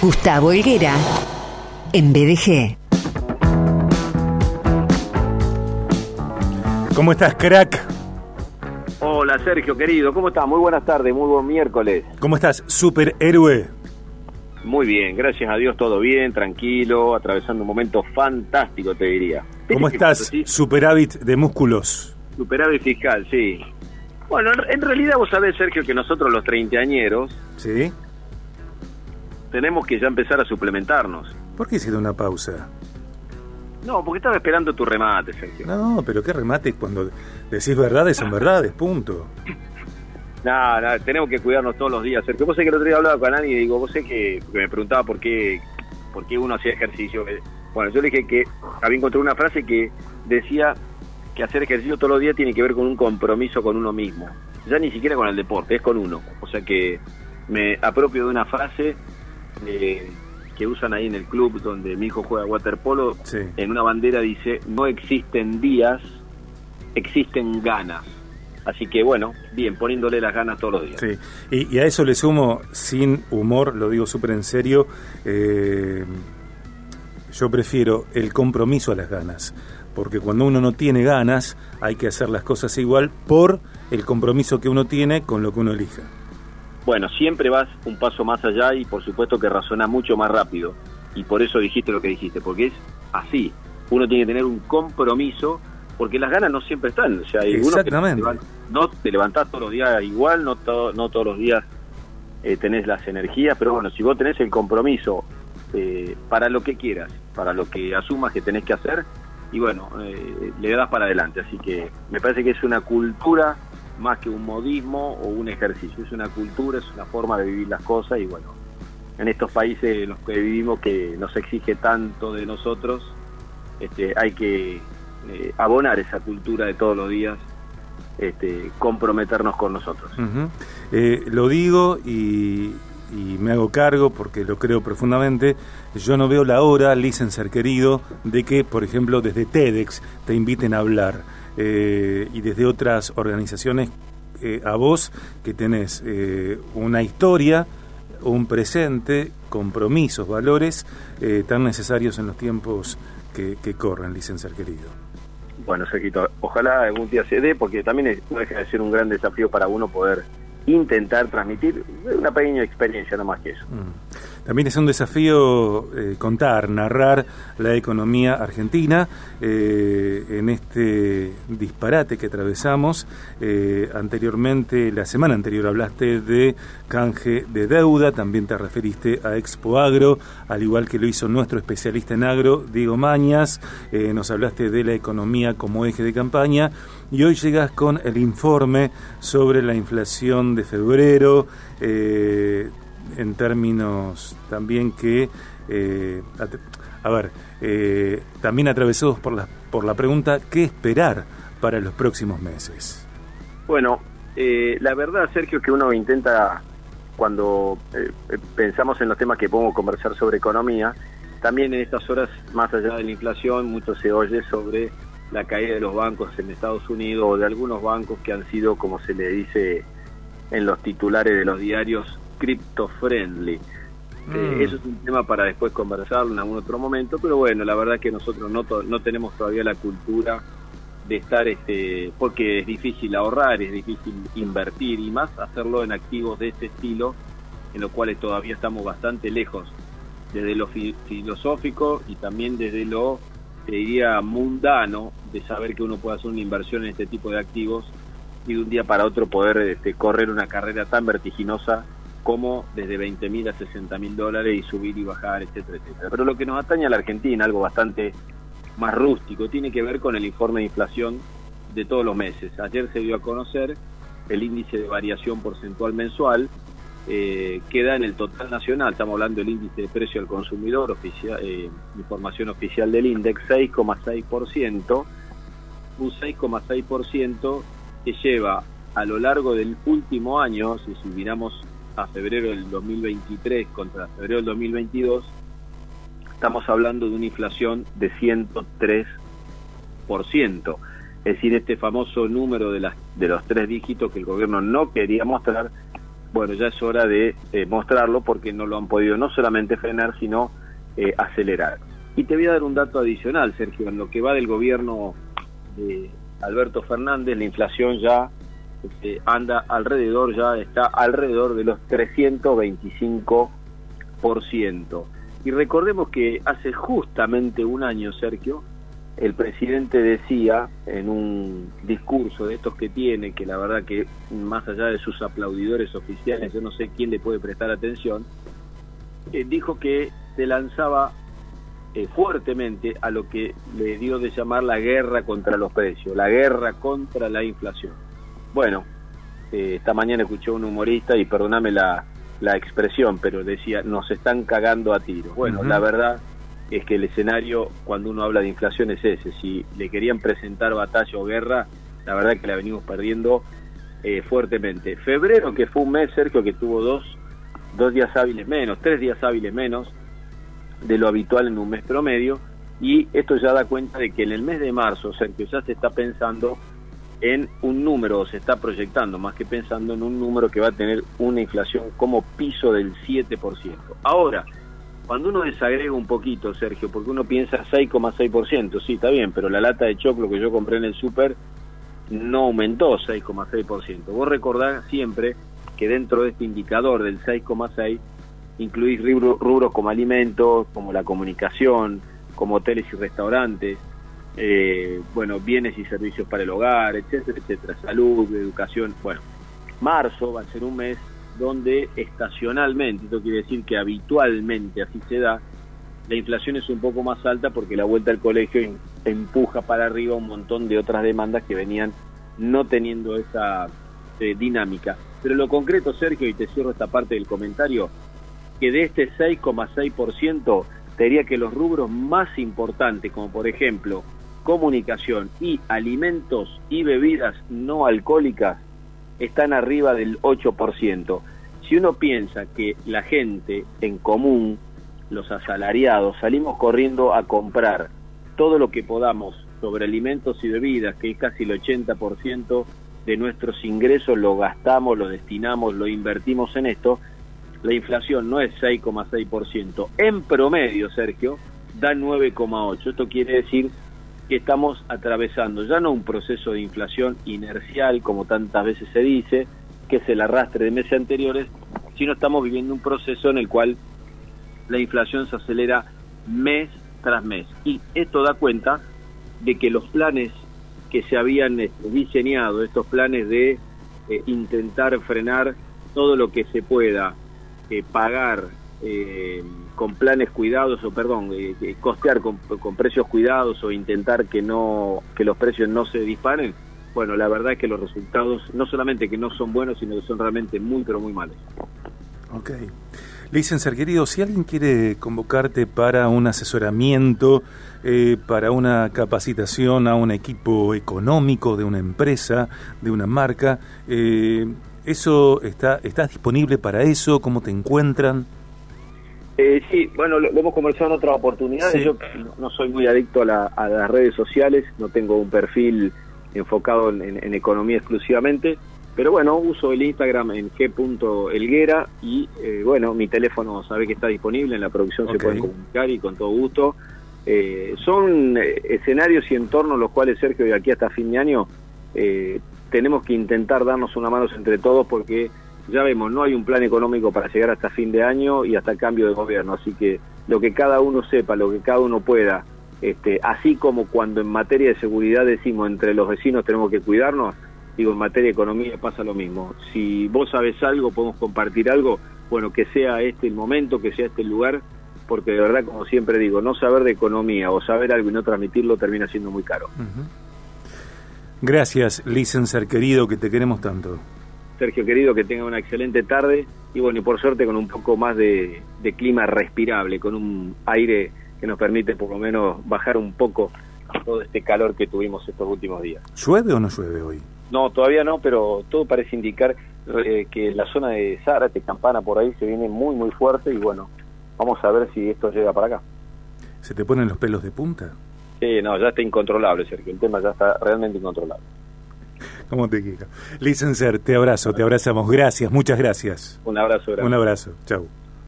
Gustavo Helguera, en BDG. ¿Cómo estás, crack? Hola Sergio, querido, ¿cómo estás? Muy buenas tardes, muy buen miércoles. ¿Cómo estás, superhéroe? Muy bien, gracias a Dios todo bien, tranquilo, atravesando un momento fantástico, te diría. ¿Cómo estás, superávit de músculos? Superávit fiscal, sí. Bueno, en realidad vos sabés, Sergio, que nosotros los treintañeros... Sí. Tenemos que ya empezar a suplementarnos. ¿Por qué hiciste una pausa? No, porque estaba esperando tu remate, Sergio. No, pero qué remate cuando decís verdades son verdades, punto. No, no, tenemos que cuidarnos todos los días, Sergio. Vos sé que el otro día hablaba con alguien y digo, vos sé que, me preguntaba por qué, por qué uno hacía ejercicio. Bueno, yo le dije que había encontrado una frase que decía que hacer ejercicio todos los días tiene que ver con un compromiso con uno mismo. Ya ni siquiera con el deporte, es con uno. O sea que me apropio de una frase eh, que usan ahí en el club donde mi hijo juega waterpolo. En una bandera dice, no existen días, existen ganas. Así que bueno, bien, poniéndole las ganas todos los días. Sí, y, a eso le sumo, sin humor, lo digo súper en serio, eh, yo prefiero el compromiso a las ganas, porque cuando uno no tiene ganas hay que hacer las cosas igual por el compromiso que uno tiene con lo que uno elija. Bueno, siempre vas un paso más allá y por supuesto que razona mucho más rápido. Y por eso dijiste lo que dijiste, porque es así. Uno tiene que tener un compromiso, porque las ganas no siempre están. O sea, hay Exactamente. Que no te levantás todos los días igual, no, no todos los días eh, tenés las energías, pero bueno, si vos tenés el compromiso eh, para lo que quieras, para lo que asumas que tenés que hacer, y bueno, eh, le das para adelante. Así que me parece que es una cultura más que un modismo o un ejercicio, es una cultura, es una forma de vivir las cosas y bueno, en estos países en los que vivimos que nos exige tanto de nosotros, este, hay que abonar esa cultura de todos los días este, comprometernos con nosotros. Eh, lo digo y, me hago cargo porque lo creo profundamente. Yo no veo la hora, licenser querido, de que, por ejemplo, desde TEDx te inviten a hablar eh, y desde otras organizaciones eh, a vos que tenés una historia, un presente, compromisos, valores tan necesarios en los tiempos que, que corren, licenser querido. Bueno, Sergito, ojalá algún día se dé, porque también no deja de ser un gran desafío para uno poder intentar transmitir una pequeña experiencia, no más que eso. Mm. También es un desafío eh, contar, narrar la economía argentina eh, en este disparate que atravesamos. Eh, anteriormente, la semana anterior hablaste de canje de deuda, también te referiste a Expo Agro, al igual que lo hizo nuestro especialista en agro, Diego Mañas. nos hablaste de la economía como eje de campaña y hoy llegas con el informe sobre la inflación de febrero en términos también que, eh, a, ver, eh, también atravesados por la, por la pregunta, ¿qué esperar para los próximos meses? Bueno, eh, la verdad, Sergio, que uno intenta, cuando pensamos en los temas que podemos conversar sobre economía, también en estas horas, más allá de la inflación, mucho se oye sobre la caída de los bancos en Estados Unidos o de algunos bancos que han sido, como se le dice en los titulares de los diarios, crypto friendly. Eh, mm. eso es un tema para después conversarlo en algún otro momento, pero bueno, la verdad que nosotros no, no tenemos todavía la cultura de estar, este, porque es difícil ahorrar, es difícil invertir y más hacerlo en activos de este estilo, en los cuales todavía estamos bastante lejos, desde lo filosófico y también desde lo, te diría, mundano, de saber que uno puede hacer una inversión en este tipo de activos y de un día para otro poder este, correr una carrera tan vertiginosa como desde 20 mil a 60 mil dólares y subir y bajar, etcétera, etcétera. Pero lo que nos atañe a la Argentina, algo bastante más rústico, tiene que ver con el informe de inflación de todos los meses. Ayer se dio a conocer el índice de variación porcentual mensual, eh, queda en el total nacional, estamos hablando del índice de precio al consumidor, oficial, eh, información oficial del INDEX, 6,6%, un 6,6% que lleva a lo largo del último año, si miramos a febrero del 2023 contra febrero del 2022, estamos hablando de una inflación de 103%. Es decir, este famoso número de, las, de los tres dígitos que el gobierno no quería mostrar, bueno, ya es hora de eh, mostrarlo porque no lo han podido no solamente frenar, sino eh, acelerar. Y te voy a dar un dato adicional, Sergio, en lo que va del gobierno de Alberto Fernández, la inflación ya este, anda alrededor, ya está alrededor de los 325%. Y recordemos que hace justamente un año, Sergio, el presidente decía en un discurso de estos que tiene, que la verdad que más allá de sus aplaudidores oficiales, yo no sé quién le puede prestar atención, eh, dijo que se lanzaba eh, fuertemente a lo que le dio de llamar la guerra contra los precios, la guerra contra la inflación. Bueno, eh, esta mañana escuché a un humorista y perdóname la, la expresión, pero decía, nos están cagando a tiro. Bueno, la verdad es que el escenario cuando uno habla de inflación es ese. Si le querían presentar batalla o guerra, la verdad que la venimos perdiendo eh, fuertemente. Febrero, que fue un mes, Sergio, que tuvo dos, dos días hábiles menos, tres días hábiles menos de lo habitual en un mes promedio, y esto ya da cuenta de que en el mes de marzo, Sergio, ya se está pensando en un número, o se está proyectando, más que pensando en un número que va a tener una inflación como piso del 7%. Ahora, cuando uno desagrega un poquito, Sergio, porque uno piensa 6,6%, sí, está bien, pero la lata de choclo que yo compré en el súper no aumentó 6,6%. Vos recordás siempre que dentro de este indicador del 6,6 incluís rubros como alimentos, como la comunicación, como hoteles y restaurantes, eh, bueno, bienes y servicios para el hogar, etcétera, etcétera, salud, educación. Bueno, marzo va a ser un mes donde estacionalmente, esto quiere decir que habitualmente así se da, la inflación es un poco más alta porque la vuelta al colegio empuja para arriba un montón de otras demandas que venían no teniendo esa eh, dinámica. Pero lo concreto, Sergio, y te cierro esta parte del comentario, que de este 6,6% te diría que los rubros más importantes, como por ejemplo comunicación y alimentos y bebidas no alcohólicas, están arriba del 8%. Si uno piensa que la gente en común, los asalariados, salimos corriendo a comprar todo lo que podamos sobre alimentos y bebidas, que es casi el 80% de nuestros ingresos, lo gastamos, lo destinamos, lo invertimos en esto, la inflación no es 6,6%. En promedio, Sergio, da 9,8%. Esto quiere decir que estamos atravesando ya no un proceso de inflación inercial, como tantas veces se dice, que es el arrastre de meses anteriores, sino estamos viviendo un proceso en el cual la inflación se acelera mes tras mes. Y esto da cuenta de que los planes que se habían este, diseñado, estos planes de eh, intentar frenar todo lo que se pueda eh, pagar eh, con planes cuidados o perdón eh, costear con, precios cuidados o intentar que no que los precios no se disparen bueno la verdad es que los resultados no solamente que no son buenos sino que son realmente muy pero muy malos Ok. Licenciar querido, si alguien quiere convocarte para un asesoramiento, eh, para una capacitación a un equipo económico de una empresa, de una marca, eh, ¿eso está, ¿estás disponible para eso? ¿Cómo te encuentran? Eh, sí, bueno, lo, hemos conversado en otras oportunidades. Yo no soy muy adicto a, las redes sociales, no tengo un perfil enfocado en, economía exclusivamente, pero bueno, uso el Instagram en g.elguera y eh, bueno, mi teléfono sabe que está disponible, en la producción se pueden comunicar y con todo gusto. Eh, son escenarios y entornos los cuales, Sergio, de aquí hasta fin de año tenemos que intentar darnos una mano entre todos porque ya vemos, no hay un plan económico para llegar hasta fin de año y hasta el cambio de gobierno, así que lo que cada uno sepa, lo que cada uno pueda, este, así como cuando en materia de seguridad decimos entre los vecinos tenemos que cuidarnos, digo, en materia de economía pasa lo mismo. Si vos sabes algo, podemos compartir algo, bueno, que sea este el momento, que sea este el lugar, porque de verdad, como siempre digo, no saber de economía o saber algo y no transmitirlo termina siendo muy caro. Gracias, licenciar querido, que te queremos tanto. Sergio querido, que tenga una excelente tarde y bueno, y por suerte con un poco más de, clima respirable, con un aire que nos permite por lo menos bajar un poco todo este calor que tuvimos estos últimos días. ¿Llueve o no llueve hoy? No, todavía no, pero todo parece indicar eh, que la zona de Zárate, Campana, por ahí se viene muy, muy fuerte y bueno, vamos a ver si esto llega para acá. ¿Se te ponen los pelos de punta? Sí, no, ya está incontrolable, Sergio, el tema ya está realmente incontrolable. Como te quiero. Licenciar, te abrazo, te abrazamos. Gracias, muchas gracias. Un abrazo. Un abrazo. Chau.